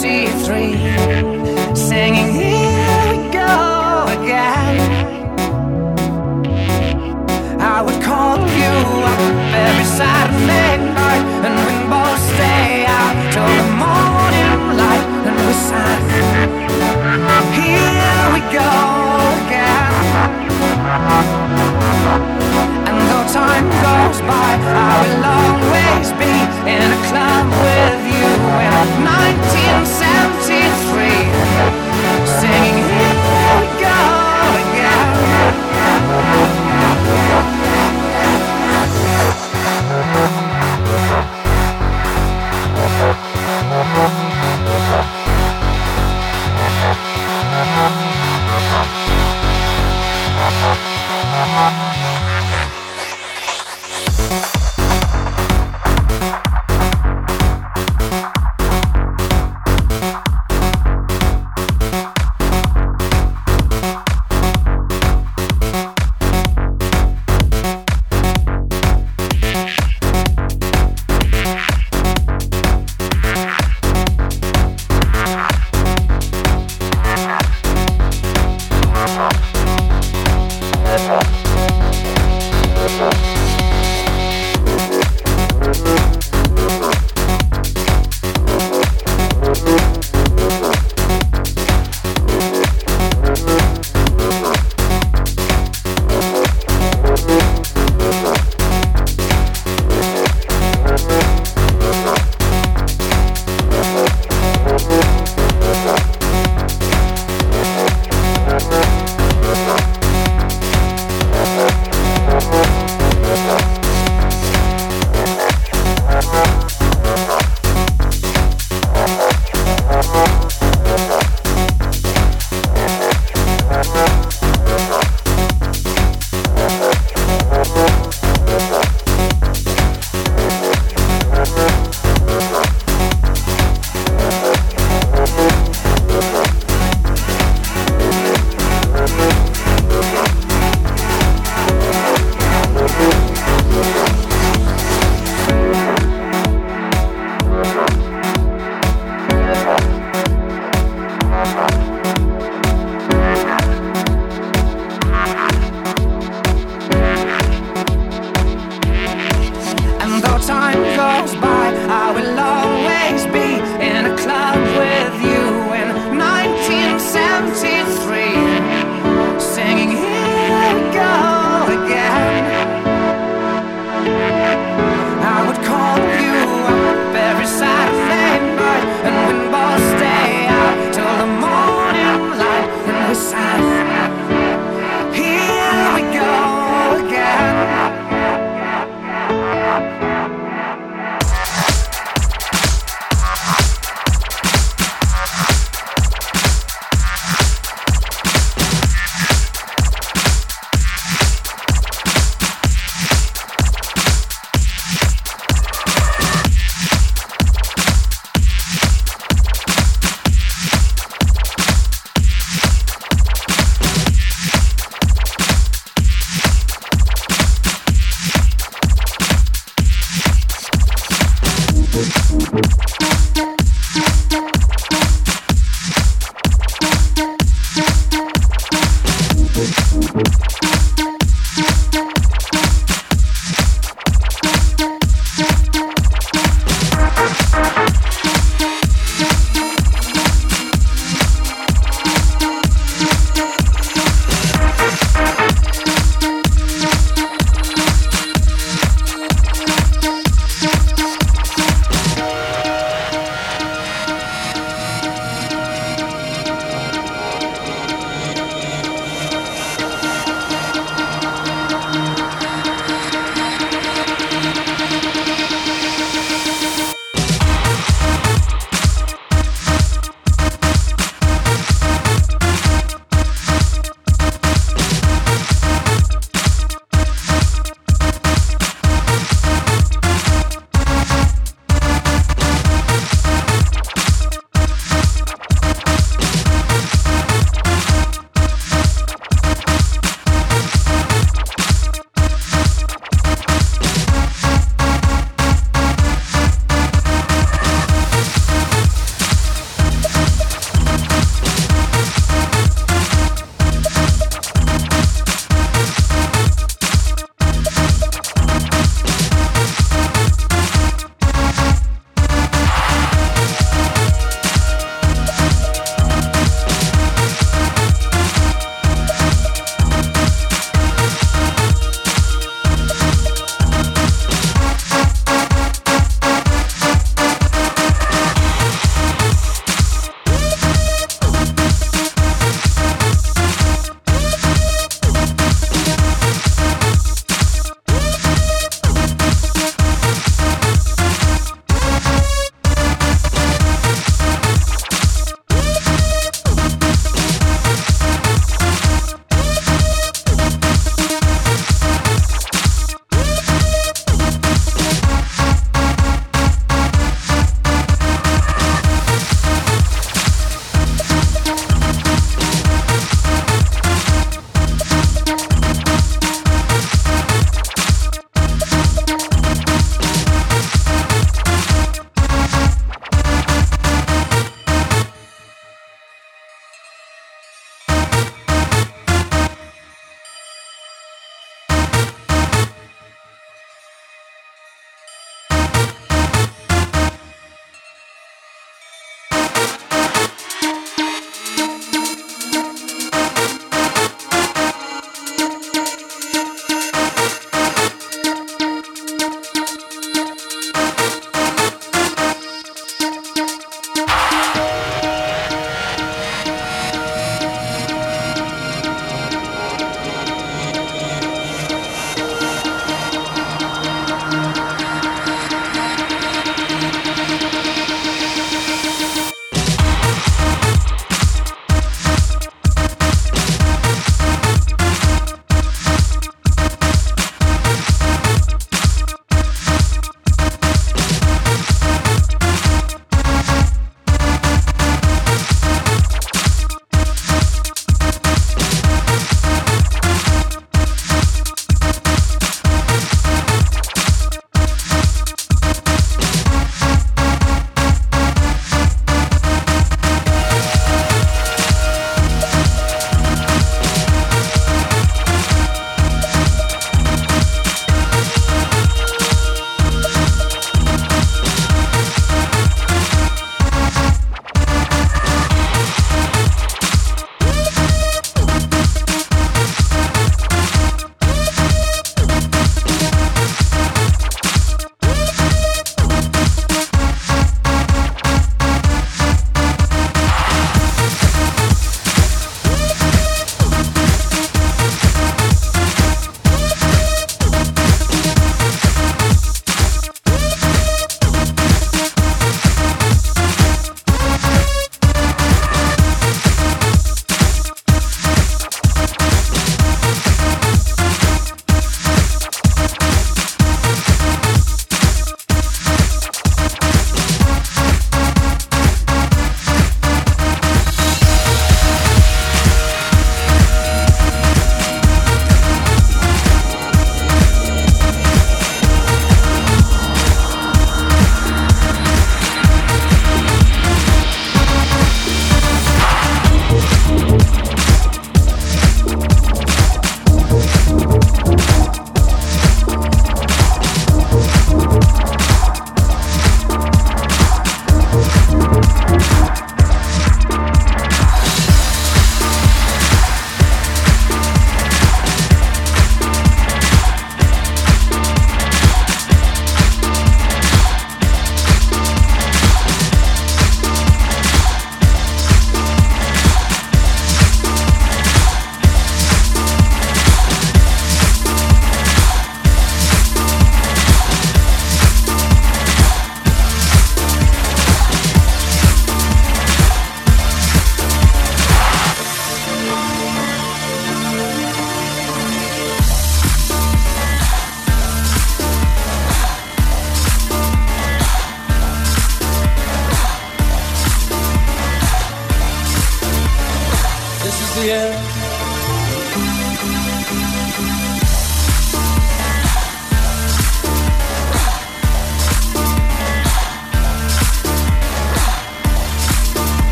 three, singing, Here we go again. I would call you up every Saturday night, and we both stay out till the morning light, and we sang, Here we go. time goes by, I will always be in a club with you in 1973, singing Here We Go Again. Yeah.